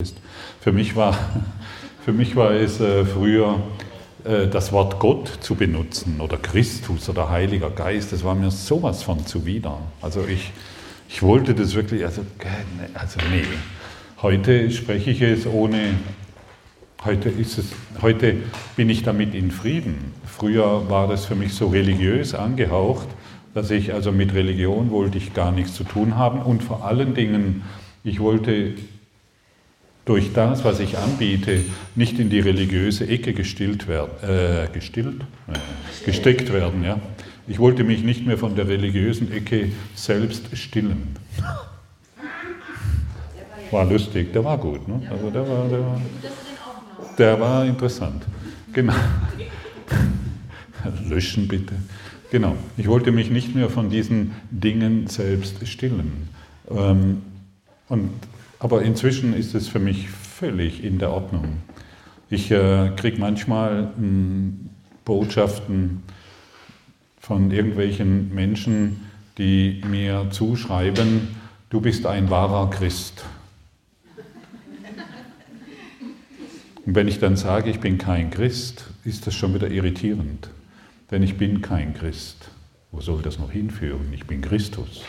ist. Für mich war, für mich war es äh, früher äh, das Wort Gott zu benutzen oder Christus oder Heiliger Geist, das war mir sowas von zuwider. Also ich, ich wollte das wirklich, also, also nee. Heute spreche ich es ohne, heute, ist es, heute bin ich damit in Frieden. Früher war das für mich so religiös angehaucht, dass ich also mit Religion wollte ich gar nichts zu tun haben und vor allen Dingen, ich wollte durch das, was ich anbiete, nicht in die religiöse Ecke gestillt werden, äh, gestillt, äh, gesteckt werden. Ja. Ich wollte mich nicht mehr von der religiösen Ecke selbst stillen. War lustig, der war gut. Ne? Also der war, der war, der war interessant. Genau. Löschen bitte. Genau. Ich wollte mich nicht mehr von diesen Dingen selbst stillen. Ähm, und aber inzwischen ist es für mich völlig in der Ordnung. Ich äh, kriege manchmal mh, hm, Botschaften von irgendwelchen Menschen, die mir zuschreiben, du bist ein wahrer Christ. Und wenn ich dann sage, ich bin kein Christ, ist das schon wieder irritierend. Denn ich bin kein Christ. Wo soll das noch hinführen? Ich bin Christus.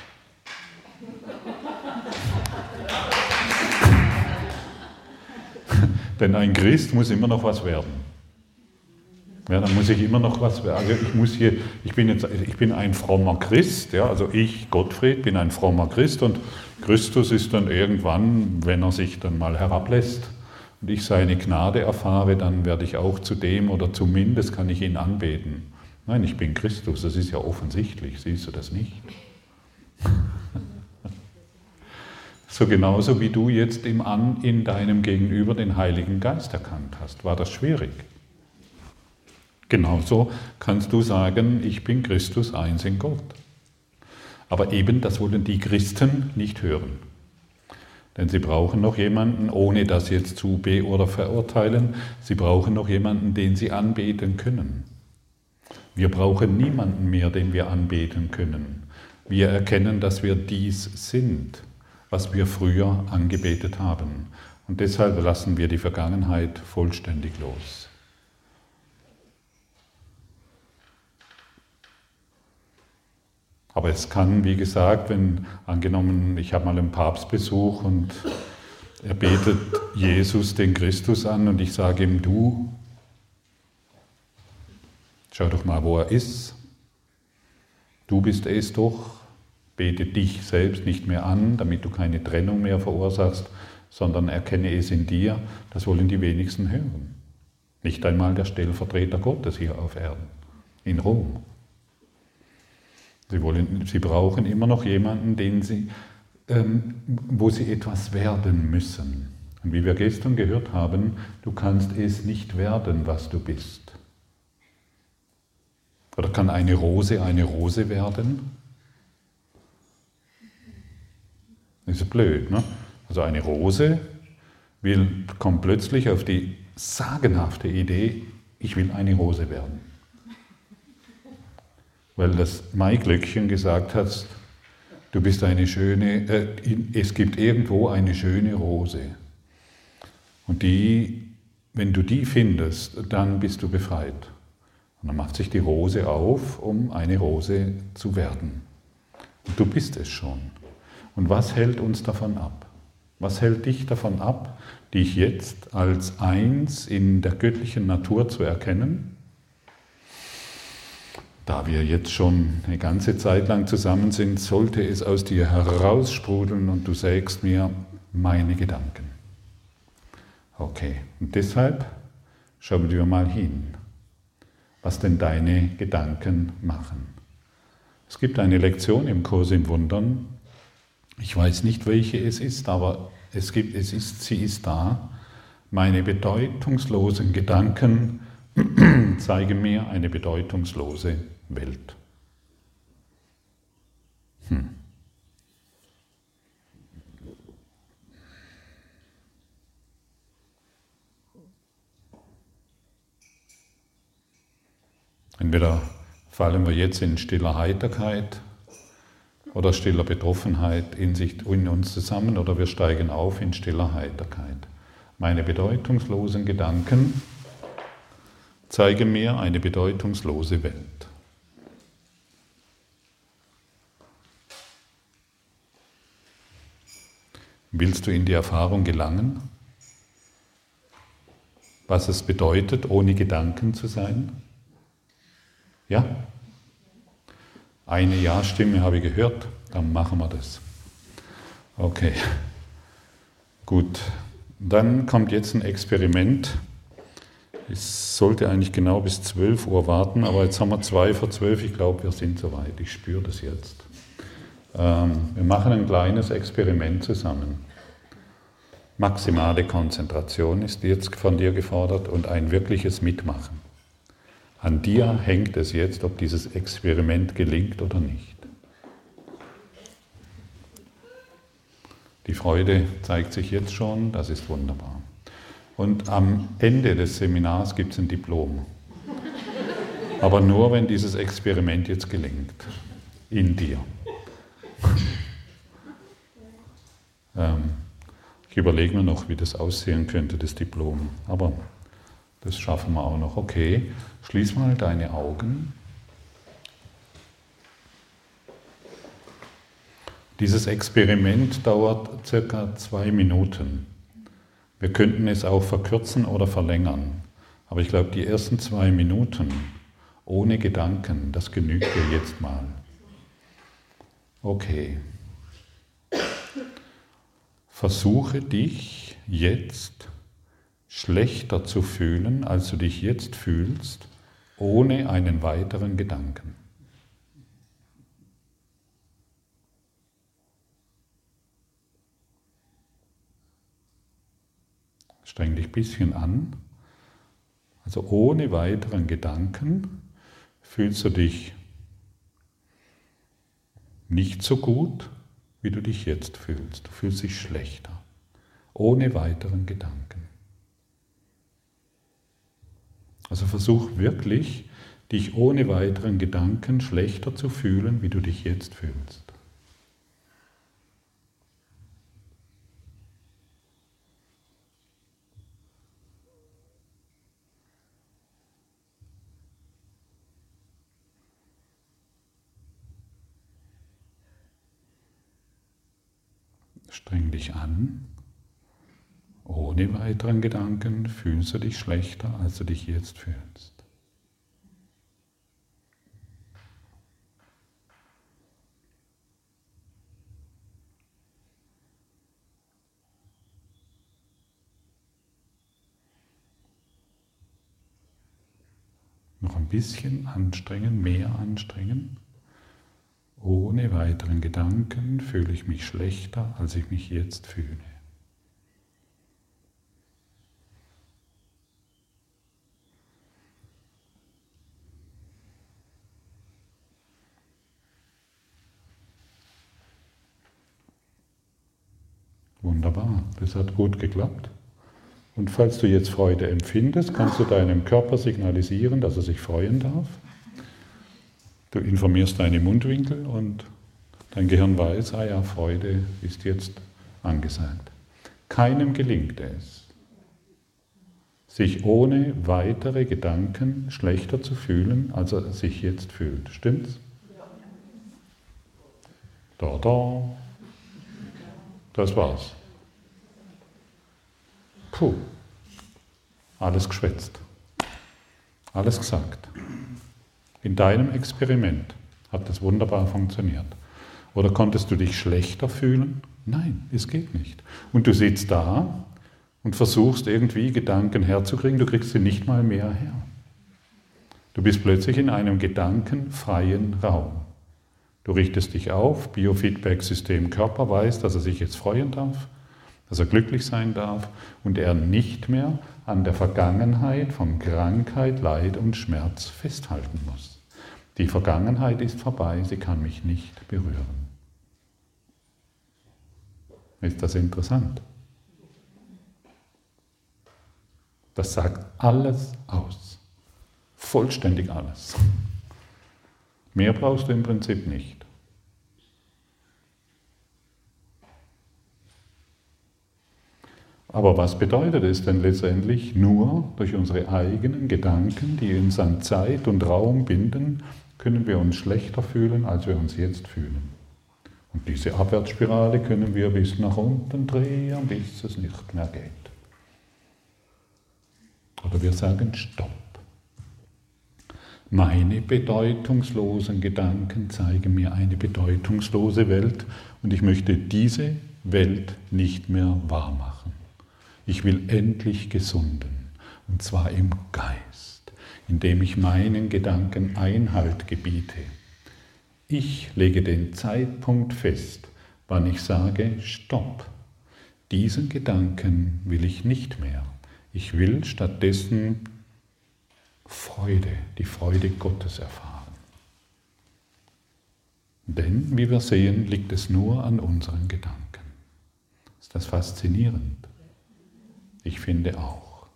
Denn ein Christ muss immer noch was werden. Ja, dann muss ich immer noch was werden. Also ich muss hier, ich bin jetzt, ich bin ein frommer Christ, ja, also ich, Gottfried, bin ein frommer Christ und Christus ist dann irgendwann, wenn er sich dann mal herablässt und ich seine Gnade erfahre, dann werde ich auch zu dem oder zumindest kann ich ihn anbeten. Nein, ich bin Christus, das ist ja offensichtlich, siehst du das nicht? So genauso wie du jetzt im An in deinem Gegenüber den Heiligen Geist erkannt hast. War das schwierig? Genauso kannst du sagen, ich bin Christus eins in Gott. Aber eben, das wollen die Christen nicht hören. Denn sie brauchen noch jemanden, ohne das jetzt zu be- oder verurteilen, sie brauchen noch jemanden, den sie anbeten können. Wir brauchen niemanden mehr, den wir anbeten können. Wir erkennen, dass wir dies sind was wir früher angebetet haben. Und deshalb lassen wir die Vergangenheit vollständig los. Aber es kann, wie gesagt, wenn angenommen, ich habe mal einen Papstbesuch und er betet Jesus, den Christus an und ich sage ihm, du, schau doch mal, wo er ist. Du bist es doch. Bete dich selbst nicht mehr an, damit du keine Trennung mehr verursachst, sondern erkenne es in dir. Das wollen die wenigsten hören. Nicht einmal der Stellvertreter Gottes hier auf Erden, in Rom. Sie, wollen, sie brauchen immer noch jemanden, den sie, ähm, wo sie etwas werden müssen. Und wie wir gestern gehört haben, du kannst es nicht werden, was du bist. Oder kann eine Rose eine Rose werden? Ist blöd. Ne? Also eine Rose will, kommt plötzlich auf die sagenhafte Idee, ich will eine Rose werden. Weil das Maiglöckchen gesagt hat, du bist eine schöne, äh, es gibt irgendwo eine schöne Rose. Und die, wenn du die findest, dann bist du befreit. Und dann macht sich die Rose auf, um eine Rose zu werden. Und du bist es schon. Und was hält uns davon ab? Was hält dich davon ab, dich jetzt als eins in der göttlichen Natur zu erkennen? Da wir jetzt schon eine ganze Zeit lang zusammen sind, sollte es aus dir heraussprudeln und du sägst mir meine Gedanken. Okay, und deshalb schauen wir mal hin, was denn deine Gedanken machen. Es gibt eine Lektion im Kurs im Wundern, ich weiß nicht, welche es ist, aber es gibt, es ist, sie ist da. Meine bedeutungslosen Gedanken zeigen mir eine bedeutungslose Welt. Hm. Entweder fallen wir jetzt in stiller Heiterkeit oder stiller Betroffenheit in, sich, in uns zusammen oder wir steigen auf in stiller Heiterkeit. Meine bedeutungslosen Gedanken zeigen mir eine bedeutungslose Welt. Willst du in die Erfahrung gelangen, was es bedeutet, ohne Gedanken zu sein? Ja? Eine Ja-Stimme habe ich gehört, dann machen wir das. Okay, gut. Dann kommt jetzt ein Experiment. Ich sollte eigentlich genau bis 12 Uhr warten, aber jetzt haben wir zwei vor 12. Ich glaube, wir sind soweit. Ich spüre das jetzt. Ähm, wir machen ein kleines Experiment zusammen. Maximale Konzentration ist jetzt von dir gefordert und ein wirkliches Mitmachen. An dir hängt es jetzt, ob dieses Experiment gelingt oder nicht. Die Freude zeigt sich jetzt schon, das ist wunderbar. Und am Ende des Seminars gibt es ein Diplom. Aber nur, wenn dieses Experiment jetzt gelingt. In dir. ähm, ich überlege mir noch, wie das aussehen könnte, das Diplom. Aber das schaffen wir auch noch. Okay, schließ mal deine Augen. Dieses Experiment dauert circa zwei Minuten. Wir könnten es auch verkürzen oder verlängern. Aber ich glaube, die ersten zwei Minuten ohne Gedanken, das genügt dir jetzt mal. Okay. Versuche dich jetzt schlechter zu fühlen, als du dich jetzt fühlst, ohne einen weiteren Gedanken. Streng dich ein bisschen an. Also ohne weiteren Gedanken fühlst du dich nicht so gut, wie du dich jetzt fühlst. Du fühlst dich schlechter, ohne weiteren Gedanken. Also versuch wirklich, dich ohne weiteren Gedanken schlechter zu fühlen, wie du dich jetzt fühlst. Streng dich an. Ohne weiteren Gedanken fühlst du dich schlechter, als du dich jetzt fühlst. Noch ein bisschen anstrengen, mehr anstrengen. Ohne weiteren Gedanken fühle ich mich schlechter, als ich mich jetzt fühle. Das hat gut geklappt. Und falls du jetzt Freude empfindest, kannst du deinem Körper signalisieren, dass er sich freuen darf. Du informierst deine Mundwinkel und dein Gehirn weiß, ah ja, Freude ist jetzt angesagt. Keinem gelingt es, sich ohne weitere Gedanken schlechter zu fühlen, als er sich jetzt fühlt. Stimmt's? Da, da. Das war's. Puh. Alles geschwätzt. Alles gesagt. In deinem Experiment hat das wunderbar funktioniert. Oder konntest du dich schlechter fühlen? Nein, es geht nicht. Und du sitzt da und versuchst irgendwie Gedanken herzukriegen, du kriegst sie nicht mal mehr her. Du bist plötzlich in einem gedankenfreien Raum. Du richtest dich auf, Biofeedback-System Körper weiß, dass er sich jetzt freuen darf, dass er glücklich sein darf und er nicht mehr an der Vergangenheit von Krankheit, Leid und Schmerz festhalten muss. Die Vergangenheit ist vorbei, sie kann mich nicht berühren. Ist das interessant? Das sagt alles aus. Vollständig alles. Mehr brauchst du im Prinzip nicht. Aber was bedeutet es denn letztendlich? Nur durch unsere eigenen Gedanken, die uns an Zeit und Raum binden, können wir uns schlechter fühlen, als wir uns jetzt fühlen. Und diese Abwärtsspirale können wir bis nach unten drehen, bis es nicht mehr geht. Oder wir sagen Stopp. Meine bedeutungslosen Gedanken zeigen mir eine bedeutungslose Welt und ich möchte diese Welt nicht mehr wahrmachen. Ich will endlich gesunden, und zwar im Geist, indem ich meinen Gedanken Einhalt gebiete. Ich lege den Zeitpunkt fest, wann ich sage, stopp, diesen Gedanken will ich nicht mehr. Ich will stattdessen Freude, die Freude Gottes erfahren. Denn, wie wir sehen, liegt es nur an unseren Gedanken. Ist das faszinierend? Ich finde auch.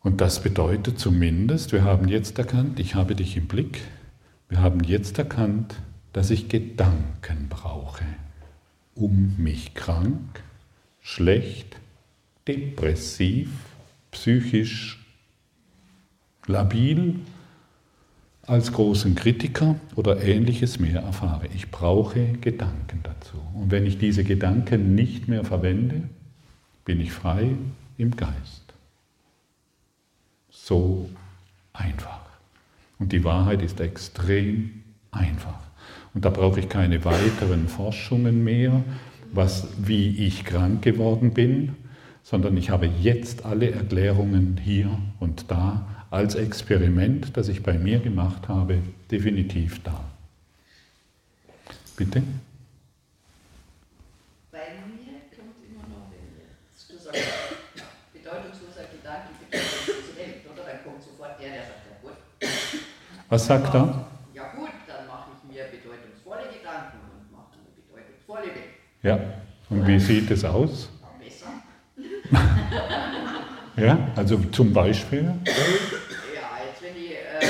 Und das bedeutet zumindest, wir haben jetzt erkannt, ich habe dich im Blick, wir haben jetzt erkannt, dass ich Gedanken brauche, um mich krank, schlecht, depressiv, psychisch labil als großen Kritiker oder ähnliches mehr erfahre. Ich brauche Gedanken dazu. Und wenn ich diese Gedanken nicht mehr verwende, bin ich frei im Geist. So einfach. Und die Wahrheit ist extrem einfach. Und da brauche ich keine weiteren Forschungen mehr, was, wie ich krank geworden bin, sondern ich habe jetzt alle Erklärungen hier und da als Experiment, das ich bei mir gemacht habe, definitiv da. Bitte? Bei mir kommt immer noch, wenn sagst, bedeutungsloser Gedanke, Welt, oder? Dann kommt sofort der, der sagt, ja gut. Was sagt er? Ja gut, dann mache ich mir bedeutungsvolle Gedanken und mache eine bedeutungsvolle Welt. Ja, und wie sieht es aus? besser. Ja, also zum Beispiel? Ja, jetzt wenn ich äh,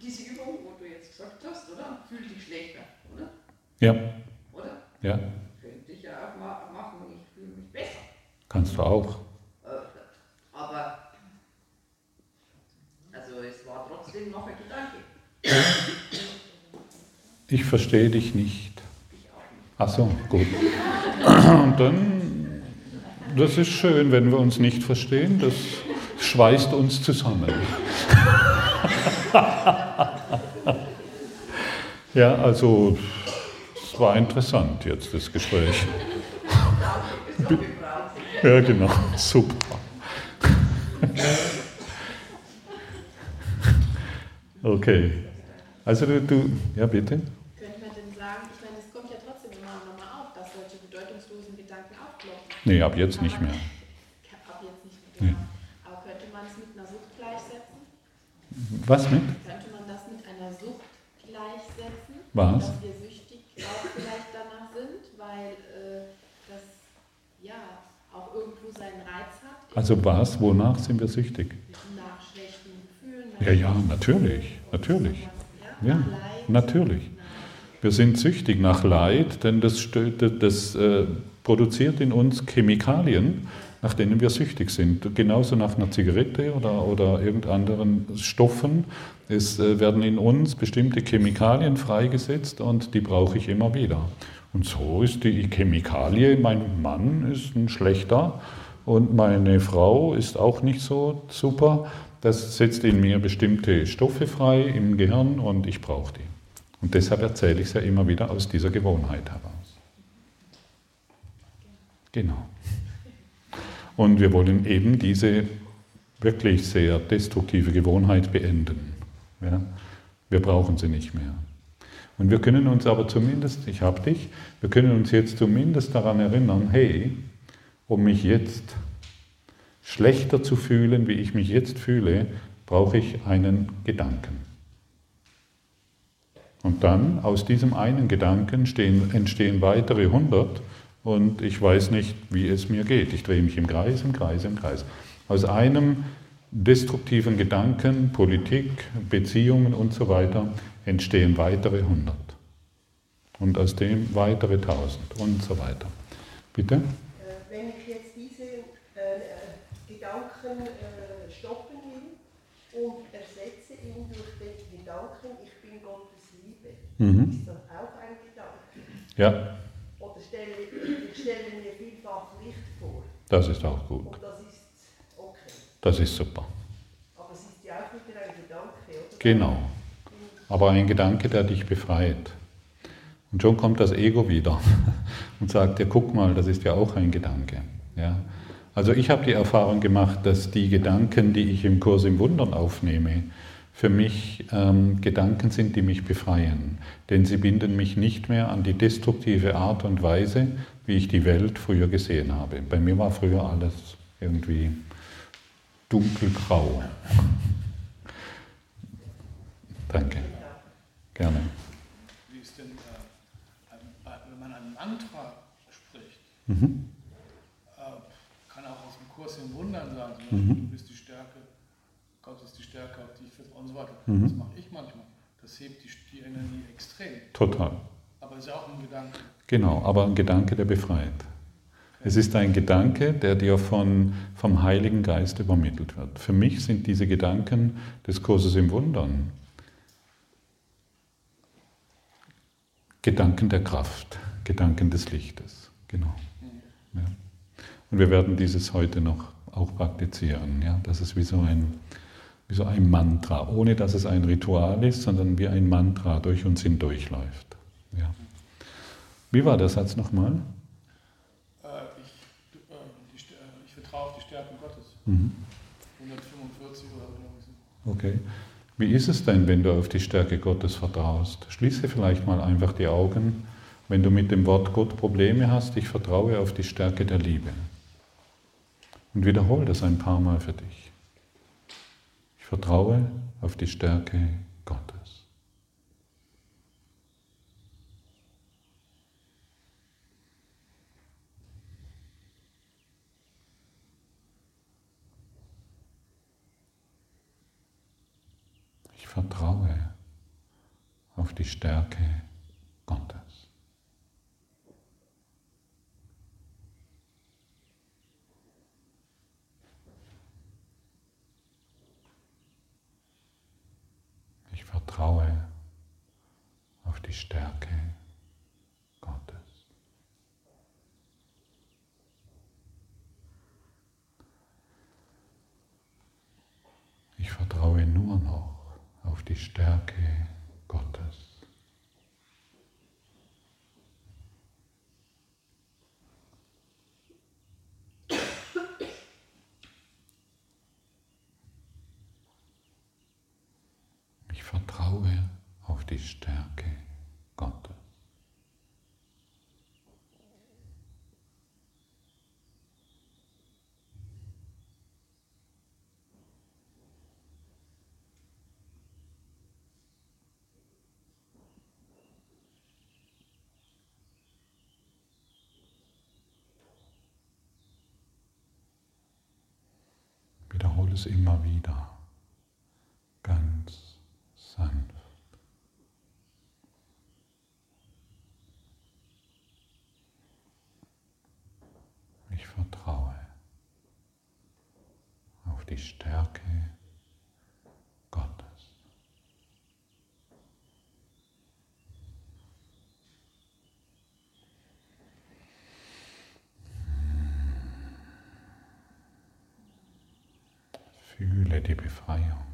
diese Übung, wo du jetzt gesagt hast, oder? Fühl dich schlechter, oder? Ja. Oder? Ja. Könnte ich ja auch ma machen, ich fühle mich besser. Kannst du auch. Äh, aber, also es war trotzdem noch ein Gedanke. Ich verstehe dich nicht. Ich auch nicht. Ach so, gut. Und dann das ist schön, wenn wir uns nicht verstehen. Das schweißt uns zusammen. ja, also es war interessant jetzt das Gespräch. Ja, genau, super. Okay. Also du, du ja bitte. Nee, ab jetzt nicht mehr. Ab jetzt nicht mehr. Genau. Aber könnte man es mit einer Sucht gleichsetzen? Was mit? Könnte man das mit einer Sucht gleichsetzen? Was? Dass wir süchtig auch vielleicht danach sind, weil äh, das ja auch irgendwo seinen Reiz hat. Also was? Wonach sind wir süchtig? Nach schlechten Gefühlen. Ja, ja, natürlich, natürlich. Ja, natürlich. Wir sind süchtig nach Leid, denn das, das, das äh, produziert in uns Chemikalien, nach denen wir süchtig sind. Genauso nach einer Zigarette oder, oder irgendeinen Stoffen. Es äh, werden in uns bestimmte Chemikalien freigesetzt und die brauche ich immer wieder. Und so ist die Chemikalie, mein Mann ist ein schlechter und meine Frau ist auch nicht so super. Das setzt in mir bestimmte Stoffe frei im Gehirn und ich brauche die. Und deshalb erzähle ich es ja immer wieder aus dieser Gewohnheit heraus. Genau. Und wir wollen eben diese wirklich sehr destruktive Gewohnheit beenden. Ja? Wir brauchen sie nicht mehr. Und wir können uns aber zumindest, ich habe dich, wir können uns jetzt zumindest daran erinnern, hey, um mich jetzt schlechter zu fühlen, wie ich mich jetzt fühle, brauche ich einen Gedanken. Und dann aus diesem einen Gedanken stehen, entstehen weitere hundert und ich weiß nicht, wie es mir geht. Ich drehe mich im Kreis, im Kreis, im Kreis. Aus einem destruktiven Gedanken, Politik, Beziehungen und so weiter entstehen weitere hundert. Und aus dem weitere tausend und so weiter. Bitte? Äh, wenn ich jetzt diese äh, Gedanken äh, stoppen will und ersetze ihn durch den Gedanken, ich bin Gottes Liebe, mhm. ist das auch ein Gedanke? Ja. Stelle, ich stelle mir vielfach Licht vor. Das ist auch gut. Und das ist okay. Das ist super. Aber es ist ja auch wieder ein Gedanke, oder? Genau. Aber ein Gedanke, der dich befreit. Und schon kommt das Ego wieder und sagt, ja, guck mal, das ist ja auch ein Gedanke. Ja? Also ich habe die Erfahrung gemacht, dass die Gedanken, die ich im Kurs im Wundern aufnehme, für mich ähm, Gedanken sind, die mich befreien. Denn sie binden mich nicht mehr an die destruktive Art und Weise, wie ich die Welt früher gesehen habe. Bei mir war früher alles irgendwie dunkelgrau. Danke. Gerne. Mhm. Äh, kann auch aus dem Kurs im Wundern sein, zum Beispiel, mhm. du bist die Stärke, Gott ist die Stärke auf dich und so weiter. Mhm. Das mache ich manchmal. Das hebt die, die Energie extrem. Total. Aber es ist auch ein Gedanke. Genau, aber ein Gedanke, der befreit. Es ist ein Gedanke, der dir von, vom Heiligen Geist übermittelt wird. Für mich sind diese Gedanken des Kurses im Wundern Gedanken der Kraft, Gedanken des Lichtes. Genau. Ja. Und wir werden dieses heute noch auch praktizieren. Ja? Das ist wie so, ein, wie so ein Mantra, ohne dass es ein Ritual ist, sondern wie ein Mantra durch uns hindurchläuft. Ja. Wie war der Satz nochmal? Äh, ich, äh, äh, ich vertraue auf die Stärken Gottes. Mhm. 145 oder so. Okay. Wie ist es denn, wenn du auf die Stärke Gottes vertraust? Schließe vielleicht mal einfach die Augen wenn du mit dem Wort Gott Probleme hast, ich vertraue auf die Stärke der Liebe. Und wiederhole das ein paar Mal für dich. Vertraue auf die Stärke Gottes. Ich vertraue auf die Stärke Gottes. Vertraue auf die Stärke Gottes. Ich vertraue nur noch auf die Stärke Gottes. Vertraue auf die Stärke Gottes. Wiederhole es immer wieder. Fühle die Befreiung.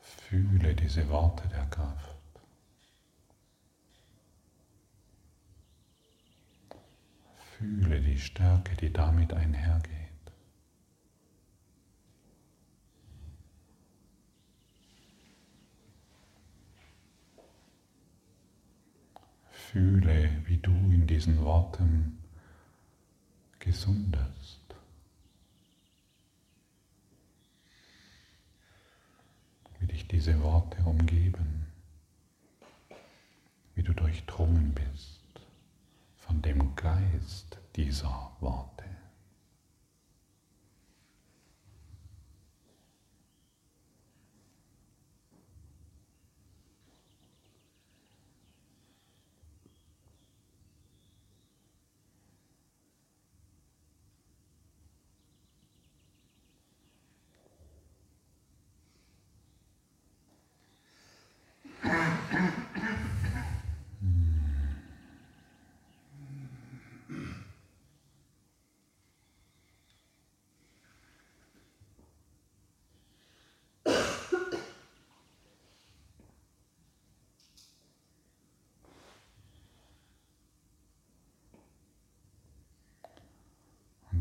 Fühle diese Worte der Kraft. Fühle die Stärke, die damit einhergeht. Fühle, wie du in diesen Worten gesundest. diese Worte umgeben, wie du durchdrungen bist von dem Geist dieser Worte.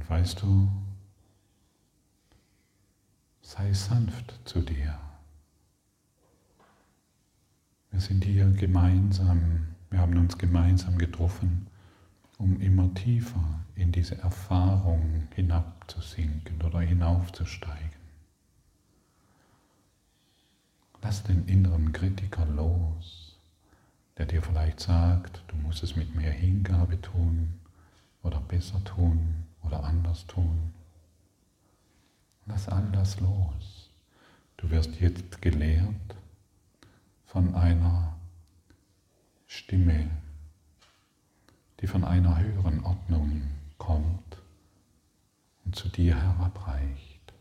Weißt du, sei sanft zu dir. Wir sind hier gemeinsam, wir haben uns gemeinsam getroffen, um immer tiefer in diese Erfahrung hinabzusinken oder hinaufzusteigen. Lass den inneren Kritiker los, der dir vielleicht sagt, du musst es mit mehr Hingabe tun oder besser tun oder anders tun. Lass all das los. Du wirst jetzt gelehrt von einer Stimme, die von einer höheren Ordnung kommt und zu dir herabreicht,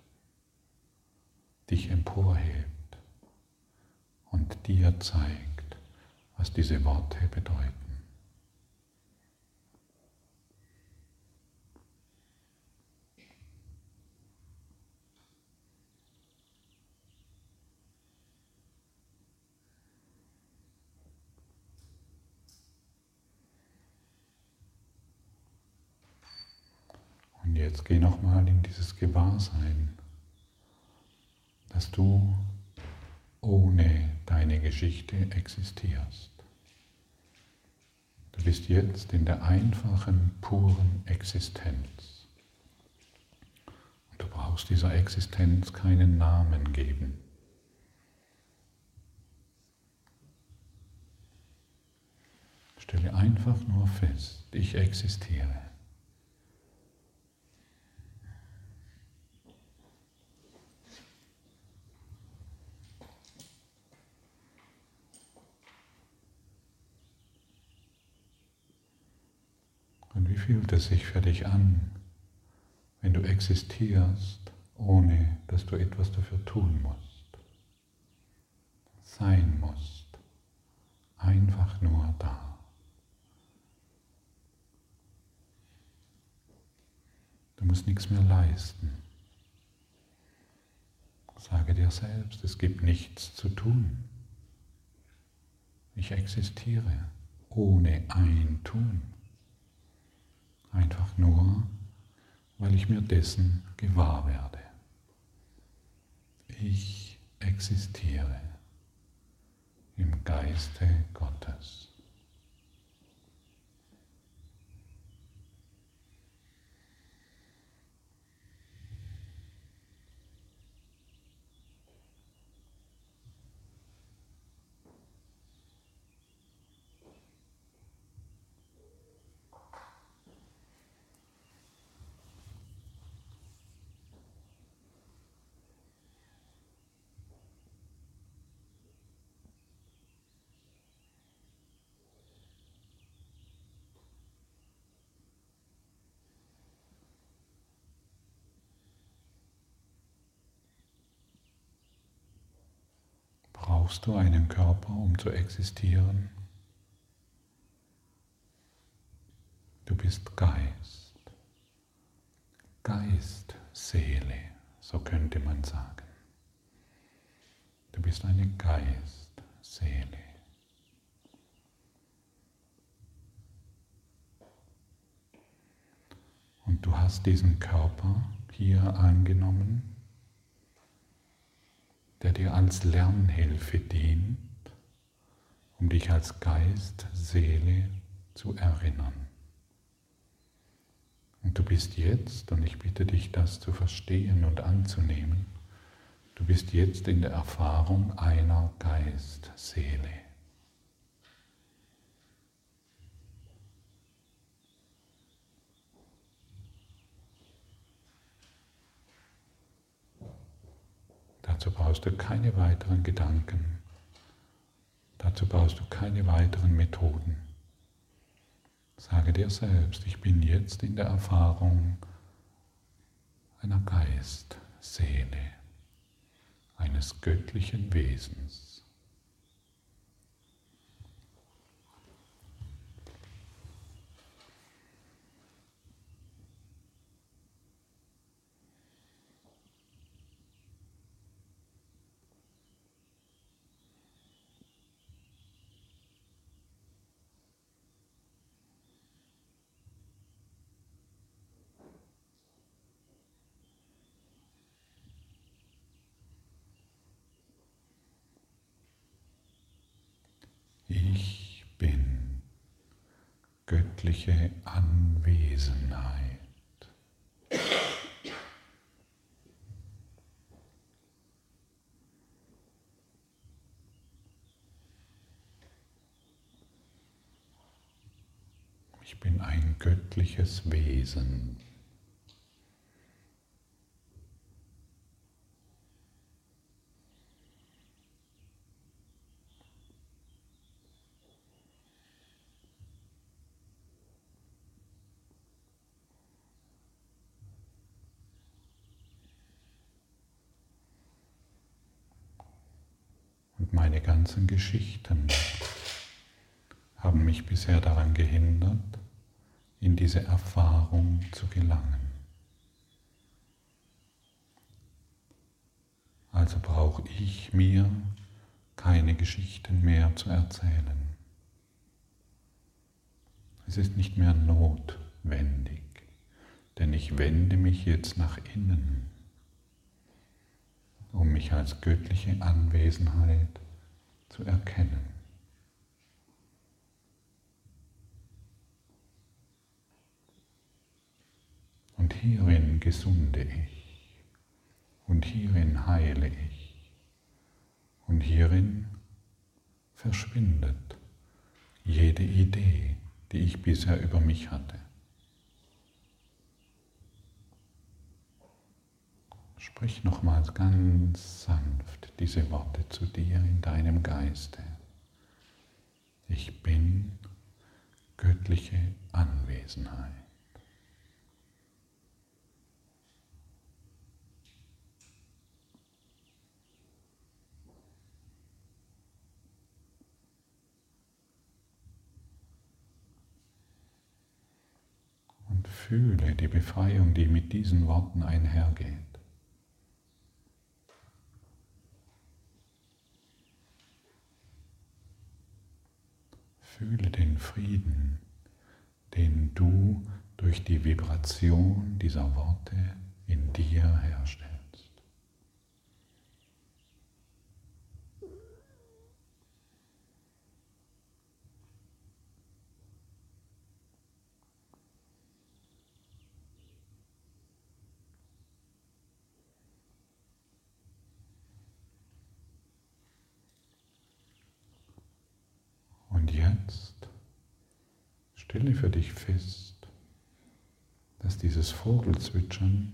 dich emporhebt und dir zeigt, was diese Worte bedeuten. Und jetzt geh nochmal in dieses Gewahrsein, dass du ohne deine Geschichte existierst. Du bist jetzt in der einfachen, puren Existenz. Und du brauchst dieser Existenz keinen Namen geben. Stelle einfach nur fest, ich existiere. Und wie fühlt es sich für dich an, wenn du existierst, ohne dass du etwas dafür tun musst, sein musst, einfach nur da. Du musst nichts mehr leisten. Sage dir selbst, es gibt nichts zu tun. Ich existiere ohne ein Tun. Einfach nur, weil ich mir dessen gewahr werde. Ich existiere im Geiste Gottes. Brauchst du einen Körper, um zu existieren? Du bist Geist. Geist, Seele, so könnte man sagen. Du bist eine Geist, Seele. Und du hast diesen Körper hier angenommen der dir als Lernhilfe dient, um dich als Geist, Seele zu erinnern. Und du bist jetzt, und ich bitte dich, das zu verstehen und anzunehmen, du bist jetzt in der Erfahrung einer Geist-Seele. Dazu brauchst du keine weiteren Gedanken. Dazu brauchst du keine weiteren Methoden. Sage dir selbst, ich bin jetzt in der Erfahrung einer Geist-Seele, eines göttlichen Wesens. Göttliche Anwesenheit. Ich bin ein göttliches Wesen. Und meine ganzen Geschichten haben mich bisher daran gehindert, in diese Erfahrung zu gelangen. Also brauche ich mir keine Geschichten mehr zu erzählen. Es ist nicht mehr notwendig, denn ich wende mich jetzt nach innen, um mich als göttliche Anwesenheit zu erkennen. Und hierin gesunde ich. Und hierin heile ich. Und hierin verschwindet jede Idee, die ich bisher über mich hatte. Sprich nochmals ganz sanft diese Worte zu dir in deinem Geiste. Ich bin göttliche Anwesenheit. fühle die Befreiung, die mit diesen Worten einhergeht. Fühle den Frieden, den du durch die Vibration dieser Worte in dir herstellst. Jetzt stelle für dich fest, dass dieses Vogelzwitschern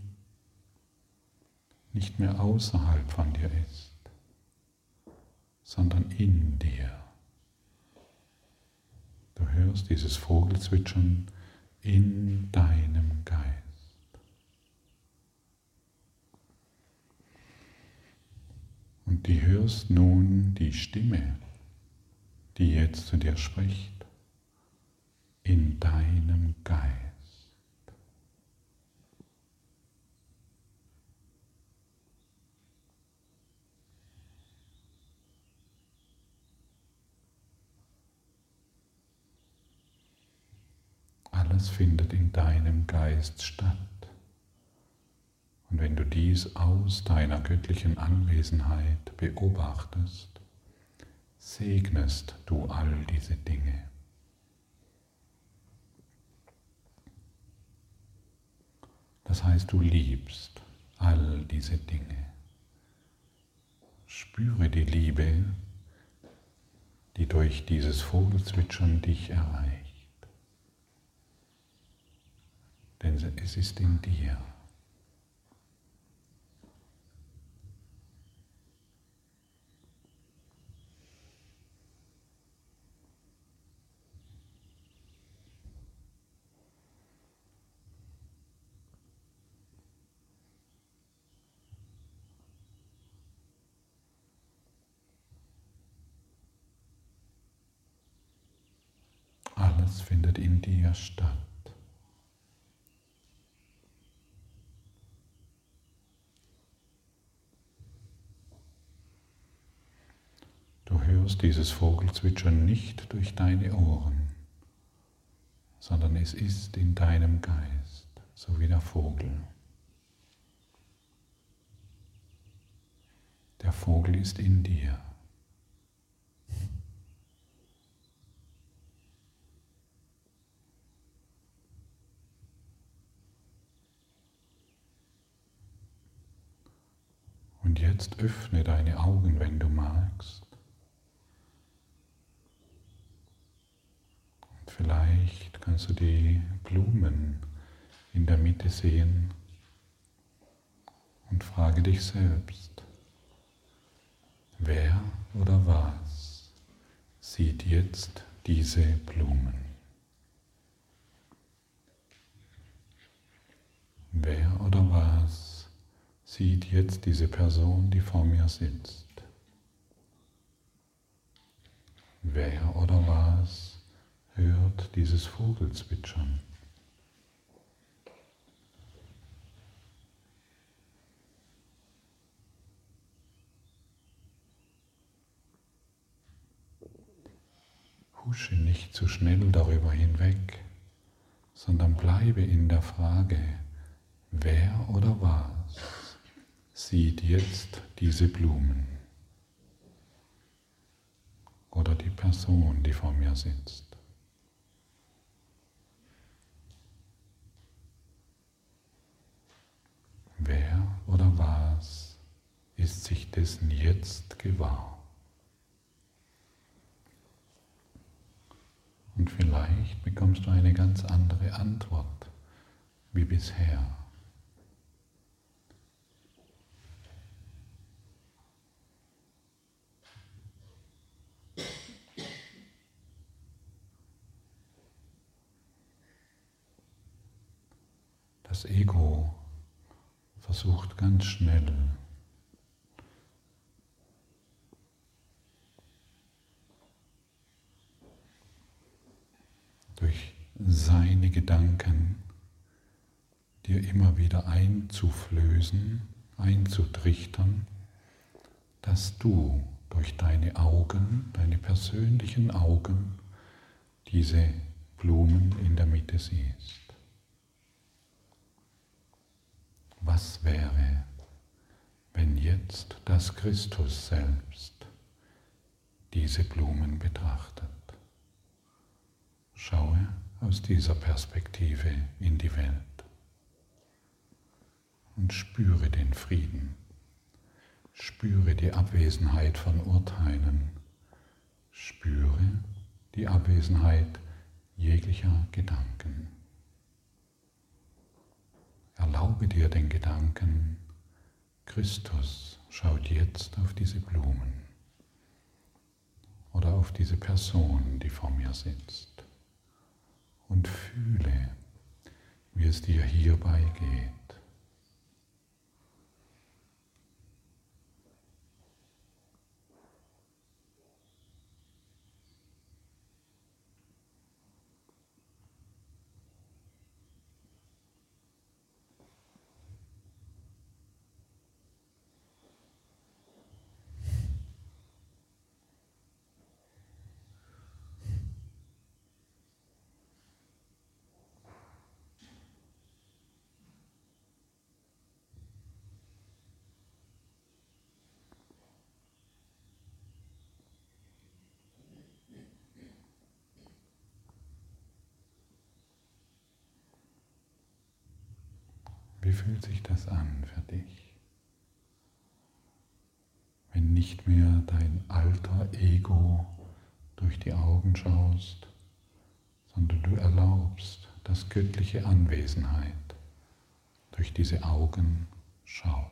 nicht mehr außerhalb von dir ist, sondern in dir. Du hörst dieses Vogelzwitschern in deinem Geist. Und du hörst nun die Stimme die jetzt zu dir spricht, in deinem Geist. Alles findet in deinem Geist statt. Und wenn du dies aus deiner göttlichen Anwesenheit beobachtest, segnest du all diese Dinge. Das heißt, du liebst all diese Dinge. Spüre die Liebe, die durch dieses Vogelzwitschern dich erreicht. Denn es ist in dir. Alles findet in dir statt. Du hörst dieses Vogelzwitschern nicht durch deine Ohren, sondern es ist in deinem Geist, so wie der Vogel. Der Vogel ist in dir. Jetzt öffne deine Augen, wenn du magst. Und vielleicht kannst du die Blumen in der Mitte sehen und frage dich selbst, wer oder was sieht jetzt diese Blumen? Wer oder was sieht jetzt diese Person, die vor mir sitzt? Wer oder was hört dieses Vogelzwitschern? Husche nicht zu schnell darüber hinweg, sondern bleibe in der Frage, wer oder was sieht jetzt diese Blumen oder die Person, die vor mir sitzt. Wer oder was ist sich dessen jetzt gewahr? Und vielleicht bekommst du eine ganz andere Antwort wie bisher. Das Ego versucht ganz schnell durch seine Gedanken dir immer wieder einzuflößen, einzutrichtern, dass du durch deine Augen, deine persönlichen Augen, diese Blumen in der Mitte siehst. Was wäre, wenn jetzt das Christus selbst diese Blumen betrachtet? Schaue aus dieser Perspektive in die Welt und spüre den Frieden, spüre die Abwesenheit von Urteilen, spüre die Abwesenheit jeglicher Gedanken. Erlaube dir den Gedanken, Christus schaut jetzt auf diese Blumen oder auf diese Person, die vor mir sitzt und fühle, wie es dir hierbei geht. Wie fühlt sich das an für dich? Wenn nicht mehr dein alter Ego durch die Augen schaust, sondern du erlaubst, dass göttliche Anwesenheit durch diese Augen schaut.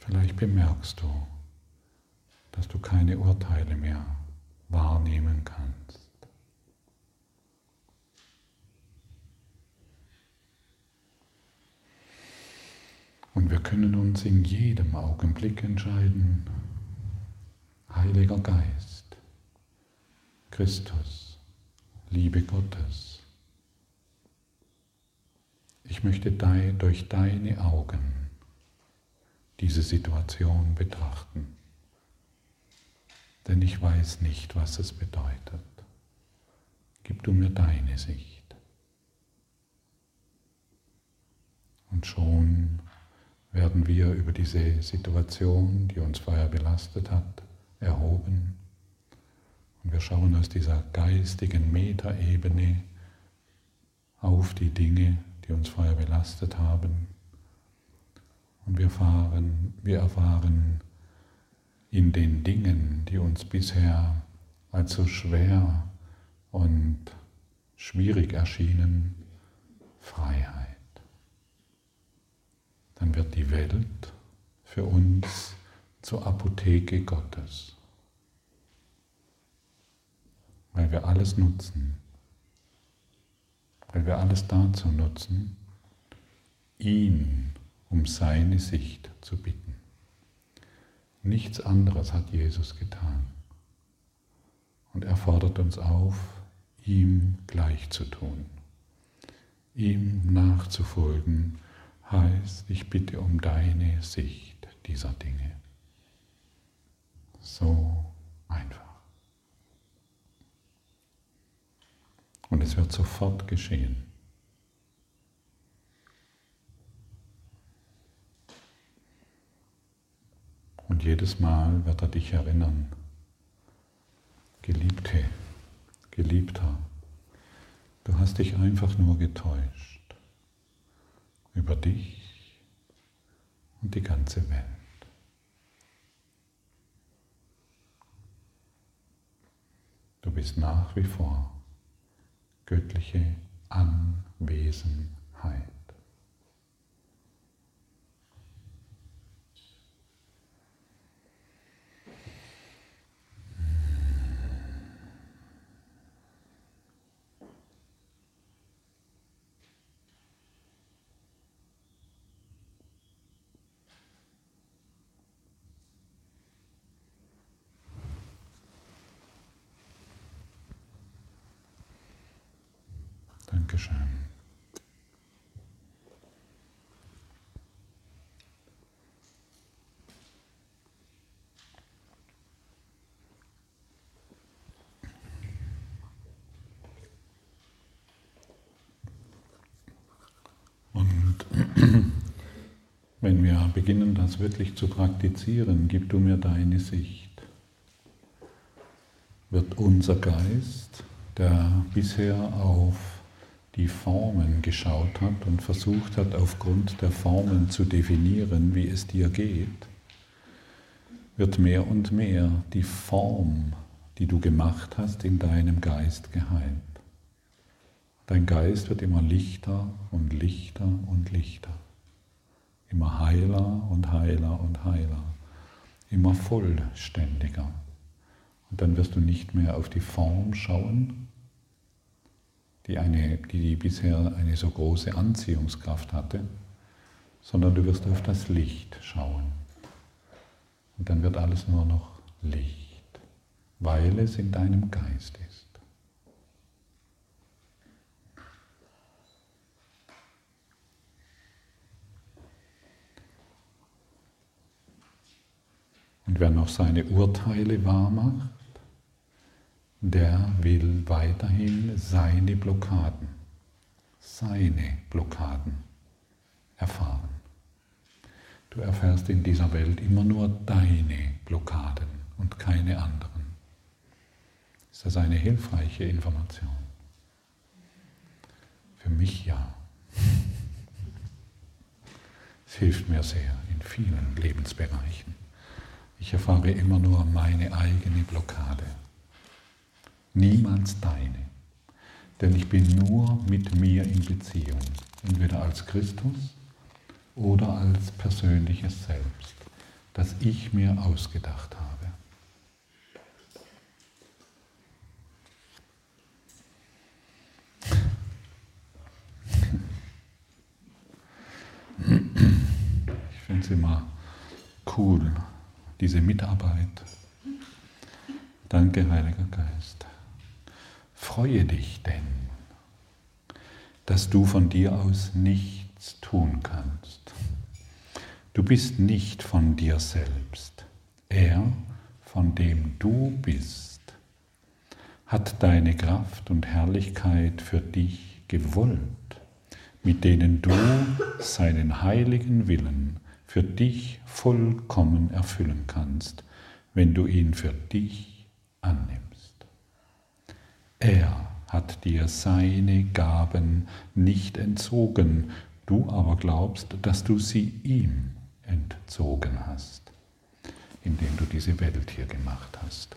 Vielleicht bemerkst du, dass du keine Urteile mehr wahrnehmen kannst. Und wir können uns in jedem Augenblick entscheiden, Heiliger Geist, Christus, Liebe Gottes, ich möchte durch deine Augen diese Situation betrachten, denn ich weiß nicht, was es bedeutet. Gib du mir deine Sicht. Und schon werden wir über diese Situation, die uns vorher belastet hat, erhoben. Und wir schauen aus dieser geistigen Metaebene auf die Dinge, die uns vorher belastet haben. Und wir, fahren, wir erfahren in den Dingen, die uns bisher als so schwer und schwierig erschienen, Freiheit. Dann wird die Welt für uns zur Apotheke Gottes, weil wir alles nutzen, weil wir alles dazu nutzen, ihn um seine Sicht zu bitten. Nichts anderes hat Jesus getan. Und er fordert uns auf, ihm gleich zu tun. Ihm nachzufolgen heißt, ich bitte um deine Sicht dieser Dinge. So einfach. Und es wird sofort geschehen. Und jedes Mal wird er dich erinnern, Geliebte, Geliebter, du hast dich einfach nur getäuscht über dich und die ganze Welt. Du bist nach wie vor göttliche Anwesenheit. Dankeschön. Und wenn wir beginnen, das wirklich zu praktizieren, gib du mir deine Sicht, wird unser Geist, der bisher auf die Formen geschaut hat und versucht hat, aufgrund der Formen zu definieren, wie es dir geht, wird mehr und mehr die Form, die du gemacht hast, in deinem Geist geheilt. Dein Geist wird immer lichter und lichter und lichter, immer heiler und heiler und heiler, immer vollständiger. Und dann wirst du nicht mehr auf die Form schauen, die, eine, die, bisher eine so große Anziehungskraft hatte, sondern du wirst auf das Licht schauen. Und dann wird alles nur noch Licht, weil es in deinem Geist ist. Und wer noch seine Urteile wahr macht, der will weiterhin seine Blockaden, seine Blockaden erfahren. Du erfährst in dieser Welt immer nur deine Blockaden und keine anderen. Ist das eine hilfreiche Information? Für mich ja. Es hilft mir sehr in vielen Lebensbereichen. Ich erfahre immer nur meine eigene Blockade niemals deine. Denn ich bin nur mit mir in Beziehung, entweder als Christus oder als persönliches Selbst, das ich mir ausgedacht habe. Ich finde es immer cool, diese Mitarbeit. Danke, Heiliger Geist. Freue dich denn, dass du von dir aus nichts tun kannst. Du bist nicht von dir selbst. Er, von dem du bist, hat deine Kraft und Herrlichkeit für dich gewollt, mit denen du seinen heiligen Willen für dich vollkommen erfüllen kannst, wenn du ihn für dich annimmst. Er hat dir seine Gaben nicht entzogen, du aber glaubst, dass du sie ihm entzogen hast, indem du diese Welt hier gemacht hast.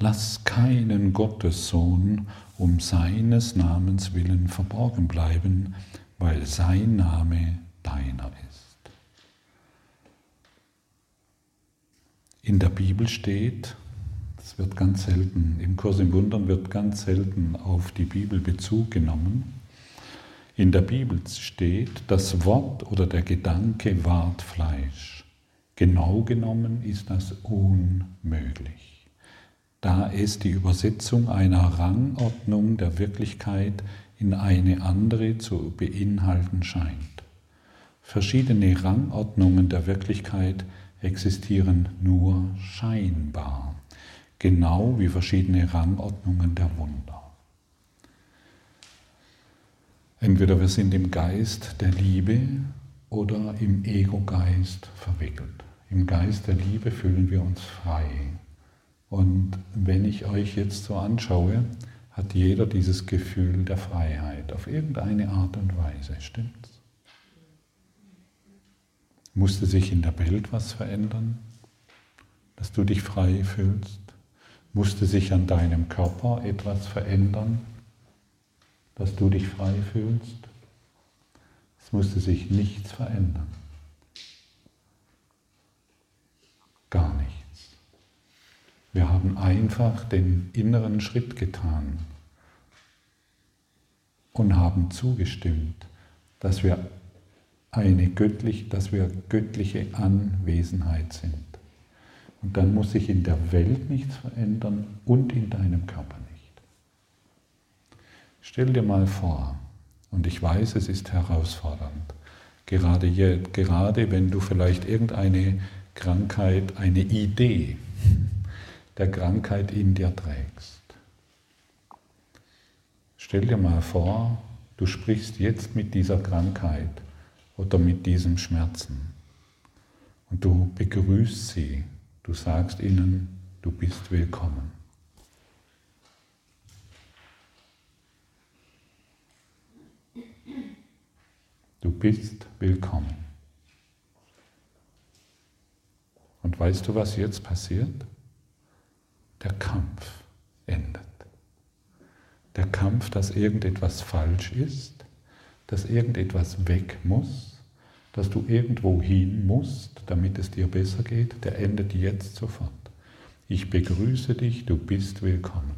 Lass keinen Gottessohn um seines Namens willen verborgen bleiben, weil sein Name deiner ist. In der Bibel steht, wird ganz selten, im Kurs im Wundern wird ganz selten auf die Bibel Bezug genommen. In der Bibel steht, das Wort oder der Gedanke ward Fleisch. Genau genommen ist das unmöglich da es die Übersetzung einer Rangordnung der Wirklichkeit in eine andere zu beinhalten scheint. Verschiedene Rangordnungen der Wirklichkeit existieren nur scheinbar, genau wie verschiedene Rangordnungen der Wunder. Entweder wir sind im Geist der Liebe oder im Ego-Geist verwickelt. Im Geist der Liebe fühlen wir uns frei, und wenn ich euch jetzt so anschaue, hat jeder dieses Gefühl der Freiheit auf irgendeine Art und Weise, stimmt's? Musste sich in der Welt was verändern, dass du dich frei fühlst? Musste sich an deinem Körper etwas verändern, dass du dich frei fühlst? Es musste sich nichts verändern. Gar nicht. Wir haben einfach den inneren Schritt getan und haben zugestimmt, dass wir eine göttlich, dass wir göttliche Anwesenheit sind. Und dann muss sich in der Welt nichts verändern und in deinem Körper nicht. Stell dir mal vor, und ich weiß, es ist herausfordernd, gerade, hier, gerade wenn du vielleicht irgendeine Krankheit, eine Idee, der Krankheit in dir trägst. Stell dir mal vor, du sprichst jetzt mit dieser Krankheit oder mit diesem Schmerzen und du begrüßt sie, du sagst ihnen, du bist willkommen. Du bist willkommen. Und weißt du, was jetzt passiert? der Kampf endet. Der Kampf, dass irgendetwas falsch ist, dass irgendetwas weg muss, dass du irgendwo hin musst, damit es dir besser geht, der endet jetzt sofort. Ich begrüße dich, du bist willkommen.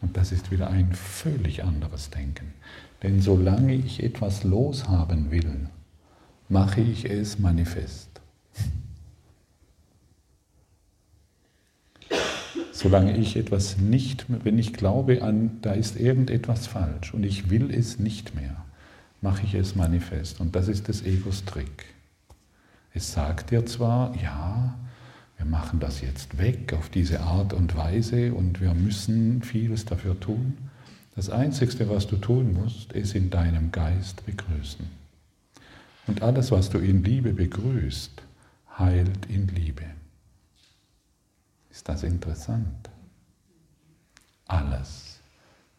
Und das ist wieder ein völlig anderes Denken. Denn solange ich etwas loshaben will, mache ich es manifest. Solange ich etwas nicht, wenn ich glaube an, da ist irgendetwas falsch und ich will es nicht mehr, mache ich es manifest. Und das ist des Egos Trick. Es sagt dir zwar, ja, wir machen das jetzt weg auf diese Art und Weise und wir müssen vieles dafür tun. Das Einzige, was du tun musst, ist in deinem Geist begrüßen. Und alles, was du in Liebe begrüßt, heilt in Liebe. Ist das interessant? Alles,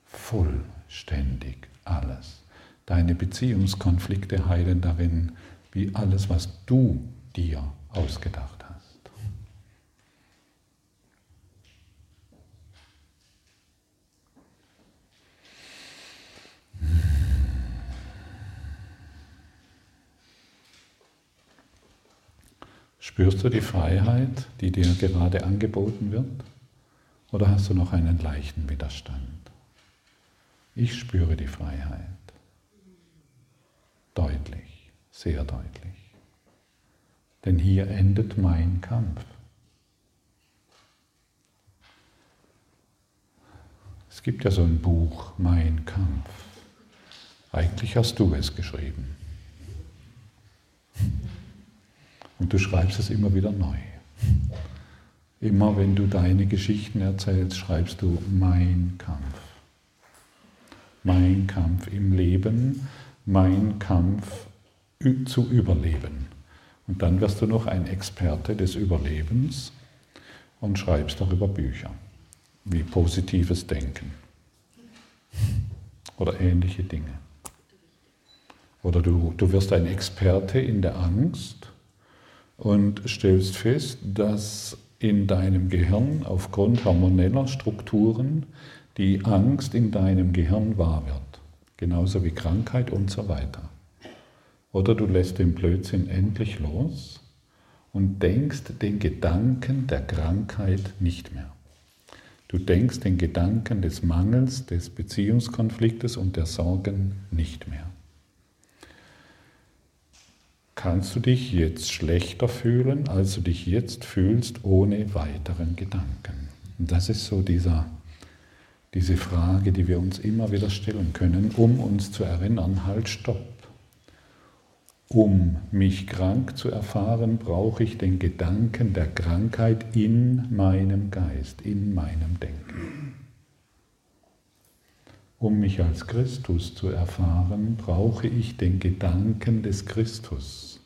vollständig alles. Deine Beziehungskonflikte heilen darin, wie alles, was du dir ausgedacht hast. Spürst du die Freiheit, die dir gerade angeboten wird? Oder hast du noch einen leichten Widerstand? Ich spüre die Freiheit. Deutlich, sehr deutlich. Denn hier endet mein Kampf. Es gibt ja so ein Buch, Mein Kampf. Eigentlich hast du es geschrieben. Und du schreibst es immer wieder neu. Immer wenn du deine Geschichten erzählst, schreibst du mein Kampf. Mein Kampf im Leben, mein Kampf zu überleben. Und dann wirst du noch ein Experte des Überlebens und schreibst darüber Bücher, wie positives Denken oder ähnliche Dinge. Oder du, du wirst ein Experte in der Angst und stellst fest, dass in deinem Gehirn aufgrund hormoneller Strukturen die Angst in deinem Gehirn wahr wird, genauso wie Krankheit und so weiter. Oder du lässt den Blödsinn endlich los und denkst den Gedanken der Krankheit nicht mehr. Du denkst den Gedanken des Mangels, des Beziehungskonfliktes und der Sorgen nicht mehr. Kannst du dich jetzt schlechter fühlen, als du dich jetzt fühlst, ohne weiteren Gedanken? Und das ist so dieser, diese Frage, die wir uns immer wieder stellen können, um uns zu erinnern, halt, stopp. Um mich krank zu erfahren, brauche ich den Gedanken der Krankheit in meinem Geist, in meinem Denken. Um mich als Christus zu erfahren, brauche ich den Gedanken des Christus,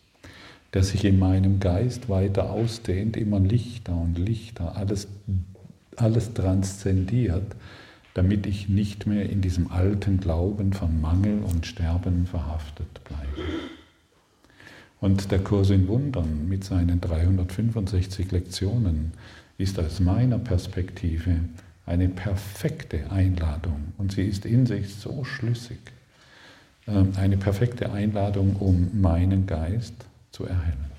der sich in meinem Geist weiter ausdehnt, immer lichter und lichter, alles, alles transzendiert, damit ich nicht mehr in diesem alten Glauben von Mangel und Sterben verhaftet bleibe. Und der Kurs in Wundern mit seinen 365 Lektionen ist aus meiner Perspektive eine perfekte Einladung und sie ist in sich so schlüssig. Ähm, eine perfekte Einladung, um meinen Geist zu erhellen.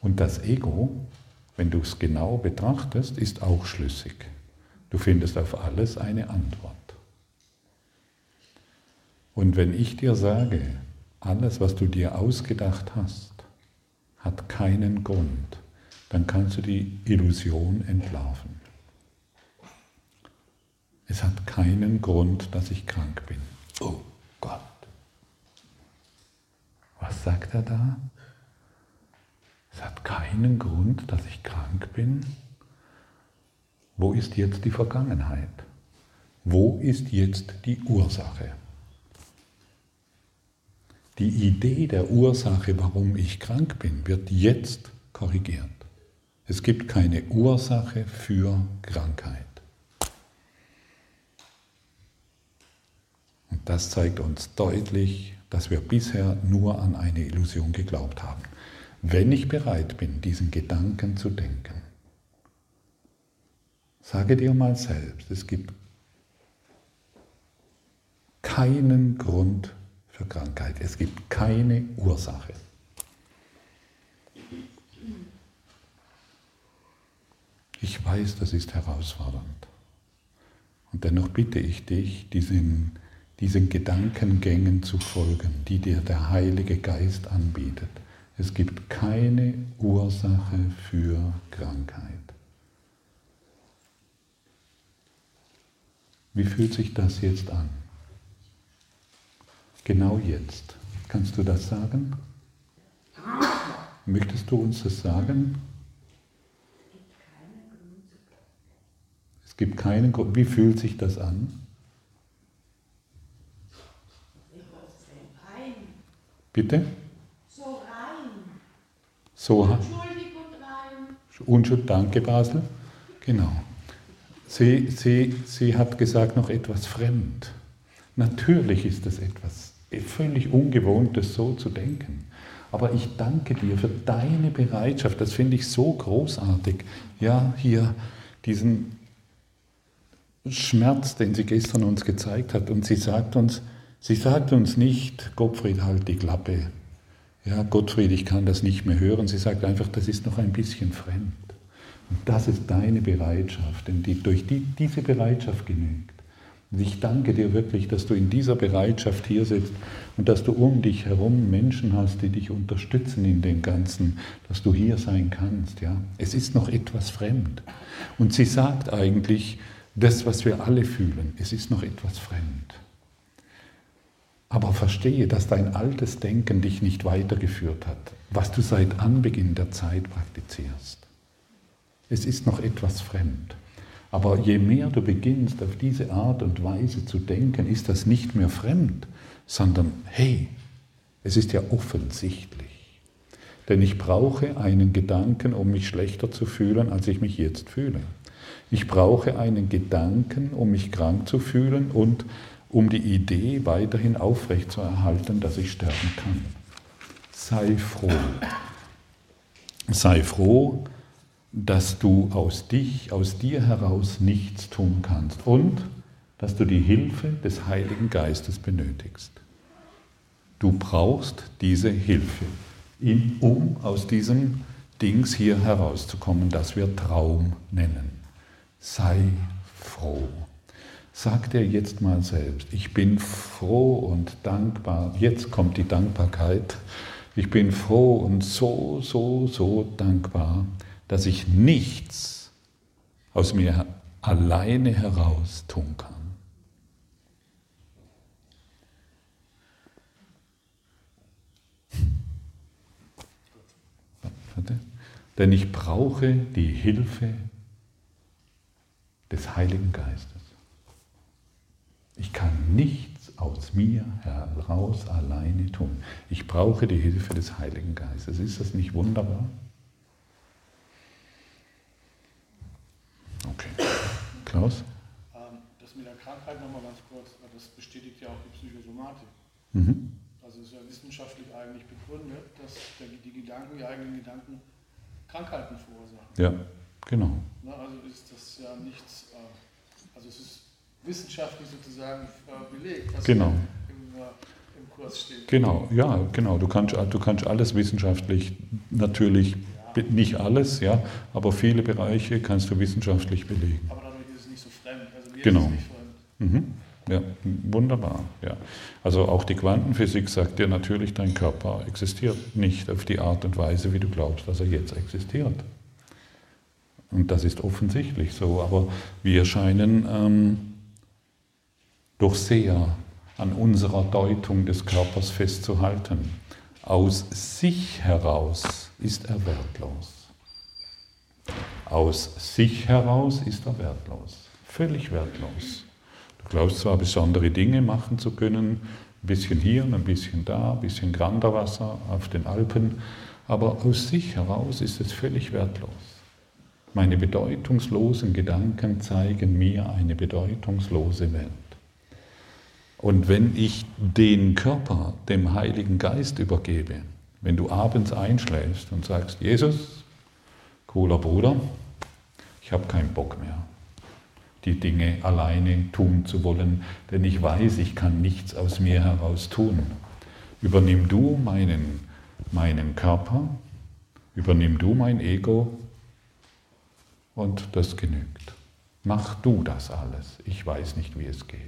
Und das Ego, wenn du es genau betrachtest, ist auch schlüssig. Du findest auf alles eine Antwort. Und wenn ich dir sage, alles, was du dir ausgedacht hast, hat keinen Grund. Dann kannst du die Illusion entlarven. Es hat keinen Grund, dass ich krank bin. Oh Gott. Was sagt er da? Es hat keinen Grund, dass ich krank bin. Wo ist jetzt die Vergangenheit? Wo ist jetzt die Ursache? Die Idee der Ursache, warum ich krank bin, wird jetzt korrigiert. Es gibt keine Ursache für Krankheit. Und das zeigt uns deutlich, dass wir bisher nur an eine Illusion geglaubt haben. Wenn ich bereit bin, diesen Gedanken zu denken, sage dir mal selbst, es gibt keinen Grund für Krankheit. Es gibt keine Ursache. Ich weiß, das ist herausfordernd. Und dennoch bitte ich dich, diesen, diesen Gedankengängen zu folgen, die dir der Heilige Geist anbietet. Es gibt keine Ursache für Krankheit. Wie fühlt sich das jetzt an? Genau jetzt. Kannst du das sagen? Möchtest du uns das sagen? Es gibt keinen Grund. Wie fühlt sich das an? Bitte? So rein. So Unschuldig rein. Unschuld, danke Basel. Genau. Sie, sie, sie hat gesagt, noch etwas fremd. Natürlich ist es etwas völlig ungewohnt, das so zu denken. Aber ich danke dir für deine Bereitschaft, das finde ich so großartig. Ja, hier diesen Schmerz, den sie gestern uns gezeigt hat. Und sie sagt uns, sie sagt uns nicht, Gottfried, halt die Klappe. Ja, Gottfried, ich kann das nicht mehr hören. Sie sagt einfach, das ist noch ein bisschen fremd. Und das ist deine Bereitschaft, denn die, durch die, diese Bereitschaft genügt. Ich danke dir wirklich, dass du in dieser Bereitschaft hier sitzt und dass du um dich herum Menschen hast, die dich unterstützen in dem Ganzen, dass du hier sein kannst. Ja? Es ist noch etwas fremd. Und sie sagt eigentlich das, was wir alle fühlen. Es ist noch etwas fremd. Aber verstehe, dass dein altes Denken dich nicht weitergeführt hat, was du seit Anbeginn der Zeit praktizierst. Es ist noch etwas fremd. Aber je mehr du beginnst, auf diese Art und Weise zu denken, ist das nicht mehr fremd, sondern hey, es ist ja offensichtlich. Denn ich brauche einen Gedanken, um mich schlechter zu fühlen, als ich mich jetzt fühle. Ich brauche einen Gedanken, um mich krank zu fühlen und um die Idee weiterhin aufrechtzuerhalten, dass ich sterben kann. Sei froh. Sei froh, dass du aus dich, aus dir heraus nichts tun kannst und dass du die Hilfe des Heiligen Geistes benötigst. Du brauchst diese Hilfe, um aus diesem Dings hier herauszukommen, das wir Traum nennen. Sei froh. Sag dir jetzt mal selbst, ich bin froh und dankbar. Jetzt kommt die Dankbarkeit. Ich bin froh und so, so, so dankbar, dass ich nichts aus mir alleine heraus tun kann. Denn ich brauche die Hilfe des Heiligen Geistes. Ich kann nichts aus mir heraus alleine tun. Ich brauche die Hilfe des Heiligen Geistes. Ist das nicht wunderbar? Okay. Klaus? Ähm, das mit der Krankheit nochmal ganz kurz, das bestätigt ja auch die Psychosomatik. Mhm. Also es ist ja wissenschaftlich eigentlich begründet, dass die Gedanken, die eigenen Gedanken Krankheiten verursachen. Ja, genau. also ist das ja nichts, äh, also es ist wissenschaftlich sozusagen äh, belegt, was genau. im, im, Kurs steht. Genau, ja, genau. Du kannst, du kannst alles wissenschaftlich natürlich nicht alles, ja, aber viele Bereiche kannst du wissenschaftlich belegen. Aber dadurch ist es nicht so fremd. Also mir genau. ist es nicht fremd. Mhm. Ja, wunderbar. Ja. Also auch die Quantenphysik sagt dir natürlich, dein Körper existiert nicht auf die Art und Weise, wie du glaubst, dass er jetzt existiert. Und das ist offensichtlich so, aber wir scheinen ähm, doch sehr an unserer Deutung des Körpers festzuhalten. Aus sich heraus ist er wertlos. Aus sich heraus ist er wertlos, völlig wertlos. Du glaubst zwar besondere Dinge machen zu können, ein bisschen hier, ein bisschen da, ein bisschen Granderwasser auf den Alpen, aber aus sich heraus ist es völlig wertlos. Meine bedeutungslosen Gedanken zeigen mir eine bedeutungslose Welt. Und wenn ich den Körper dem Heiligen Geist übergebe, wenn du abends einschläfst und sagst, Jesus, cooler Bruder, ich habe keinen Bock mehr, die Dinge alleine tun zu wollen, denn ich weiß, ich kann nichts aus mir heraus tun. Übernimm du meinen, meinen Körper, übernimm du mein Ego und das genügt. Mach du das alles. Ich weiß nicht, wie es geht.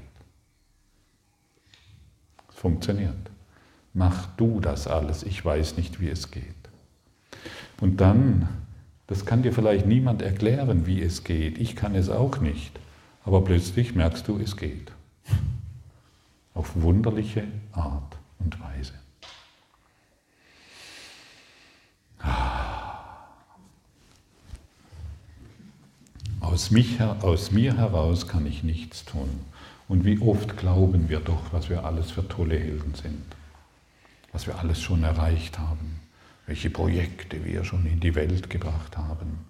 Es funktioniert. Mach du das alles, ich weiß nicht, wie es geht. Und dann, das kann dir vielleicht niemand erklären, wie es geht, ich kann es auch nicht, aber plötzlich merkst du, es geht. Auf wunderliche Art und Weise. Aus, mich, aus mir heraus kann ich nichts tun. Und wie oft glauben wir doch, was wir alles für tolle Helden sind was wir alles schon erreicht haben, welche Projekte wir schon in die Welt gebracht haben.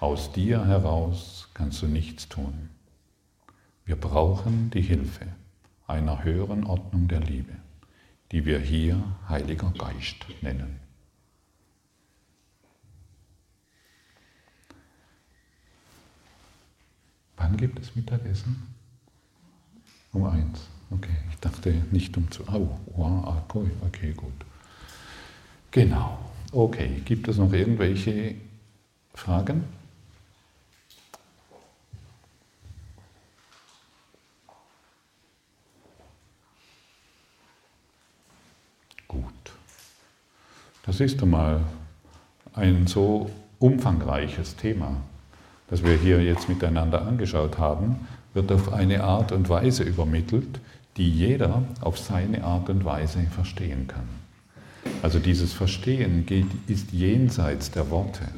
Aus dir heraus kannst du nichts tun. Wir brauchen die Hilfe einer höheren Ordnung der Liebe, die wir hier Heiliger Geist nennen. Wann gibt es Mittagessen? Um eins. Okay, ich dachte nicht um zu. Oh, wow, okay, okay, gut. Genau. Okay, gibt es noch irgendwelche Fragen? Gut. Das ist einmal ein so umfangreiches Thema, das wir hier jetzt miteinander angeschaut haben, wird auf eine Art und Weise übermittelt, die jeder auf seine Art und Weise verstehen kann. Also dieses Verstehen geht, ist jenseits der Worte.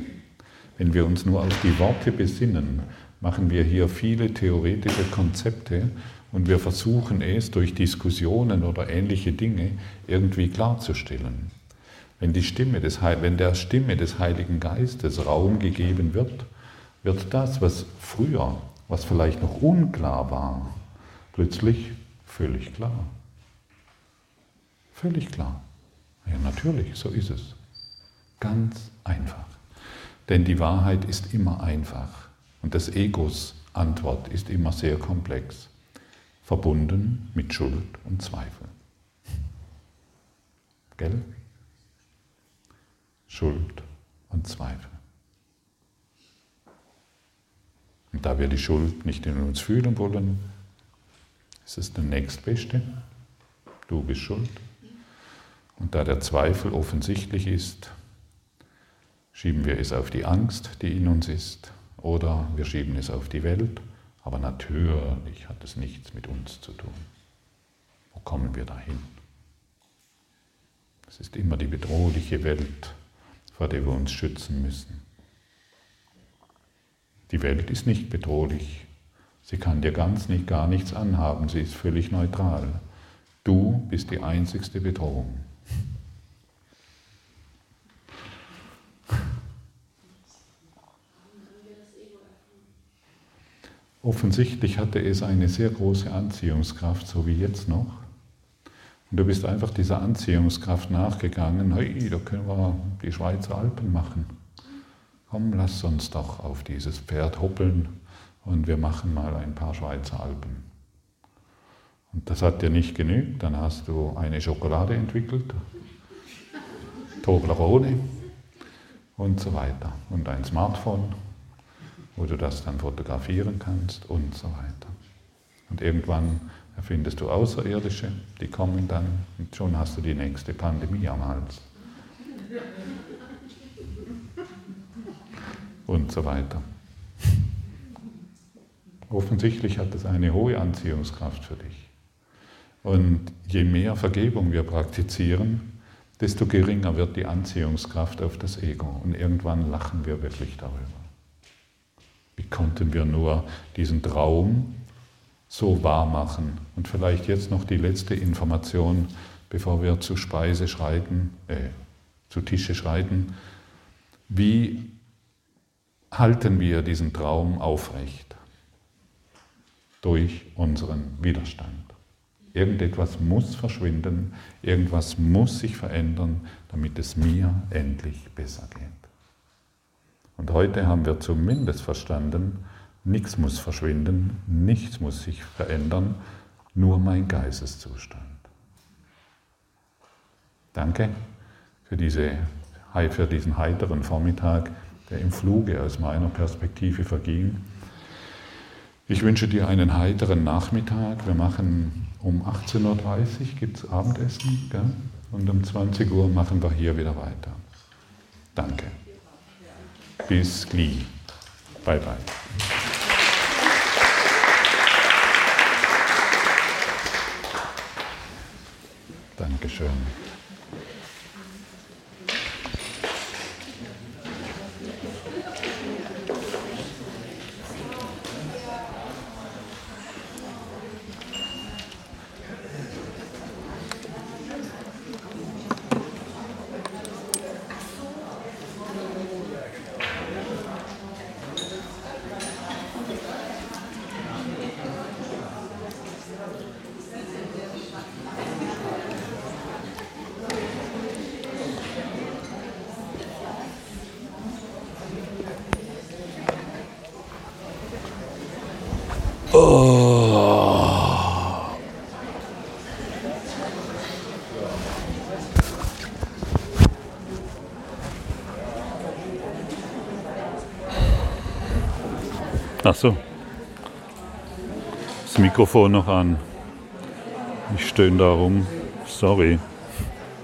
Wenn wir uns nur auf die Worte besinnen, machen wir hier viele theoretische Konzepte und wir versuchen es durch Diskussionen oder ähnliche Dinge irgendwie klarzustellen. Wenn, die Stimme des, wenn der Stimme des Heiligen Geistes Raum gegeben wird, wird das, was früher, was vielleicht noch unklar war, plötzlich völlig klar. Völlig klar. Ja, natürlich, so ist es. Ganz einfach. Denn die Wahrheit ist immer einfach und des Egos Antwort ist immer sehr komplex, verbunden mit Schuld und Zweifel. Gell? Schuld und Zweifel. Und da wir die Schuld nicht in uns fühlen wollen, ist es der nächstbeste. Du bist schuld. Und da der Zweifel offensichtlich ist, schieben wir es auf die Angst, die in uns ist, oder wir schieben es auf die Welt, aber natürlich hat es nichts mit uns zu tun. Wo kommen wir dahin? Es ist immer die bedrohliche Welt, vor der wir uns schützen müssen. Die Welt ist nicht bedrohlich. Sie kann dir ganz nicht, gar nichts anhaben. Sie ist völlig neutral. Du bist die einzigste Bedrohung. Offensichtlich hatte es eine sehr große Anziehungskraft, so wie jetzt noch. Und du bist einfach dieser Anziehungskraft nachgegangen, hey, da können wir die Schweizer Alpen machen. Komm, lass uns doch auf dieses Pferd hoppeln und wir machen mal ein paar Schweizer Alpen. Und das hat dir nicht genügt, dann hast du eine Schokolade entwickelt, Toblerone und so weiter und ein Smartphone wo du das dann fotografieren kannst und so weiter. Und irgendwann erfindest du Außerirdische, die kommen dann und schon hast du die nächste Pandemie am Hals. Und so weiter. Offensichtlich hat es eine hohe Anziehungskraft für dich. Und je mehr Vergebung wir praktizieren, desto geringer wird die Anziehungskraft auf das Ego. Und irgendwann lachen wir wirklich darüber. Wie konnten wir nur diesen Traum so wahr machen? Und vielleicht jetzt noch die letzte Information, bevor wir zu Speise schreiten, äh, zu Tische schreiten. Wie halten wir diesen Traum aufrecht? Durch unseren Widerstand. Irgendetwas muss verschwinden, irgendwas muss sich verändern, damit es mir endlich besser geht. Und heute haben wir zumindest verstanden, nichts muss verschwinden, nichts muss sich verändern, nur mein Geisteszustand. Danke für, diese, für diesen heiteren Vormittag, der im Fluge aus meiner Perspektive verging. Ich wünsche dir einen heiteren Nachmittag. Wir machen um 18.30 Uhr gibt es Abendessen gell? und um 20 Uhr machen wir hier wieder weiter. Danke. Bis gleich. Bye bye. Dankeschön. Ach so. Das Mikrofon noch an. Ich stöhne da rum. Sorry.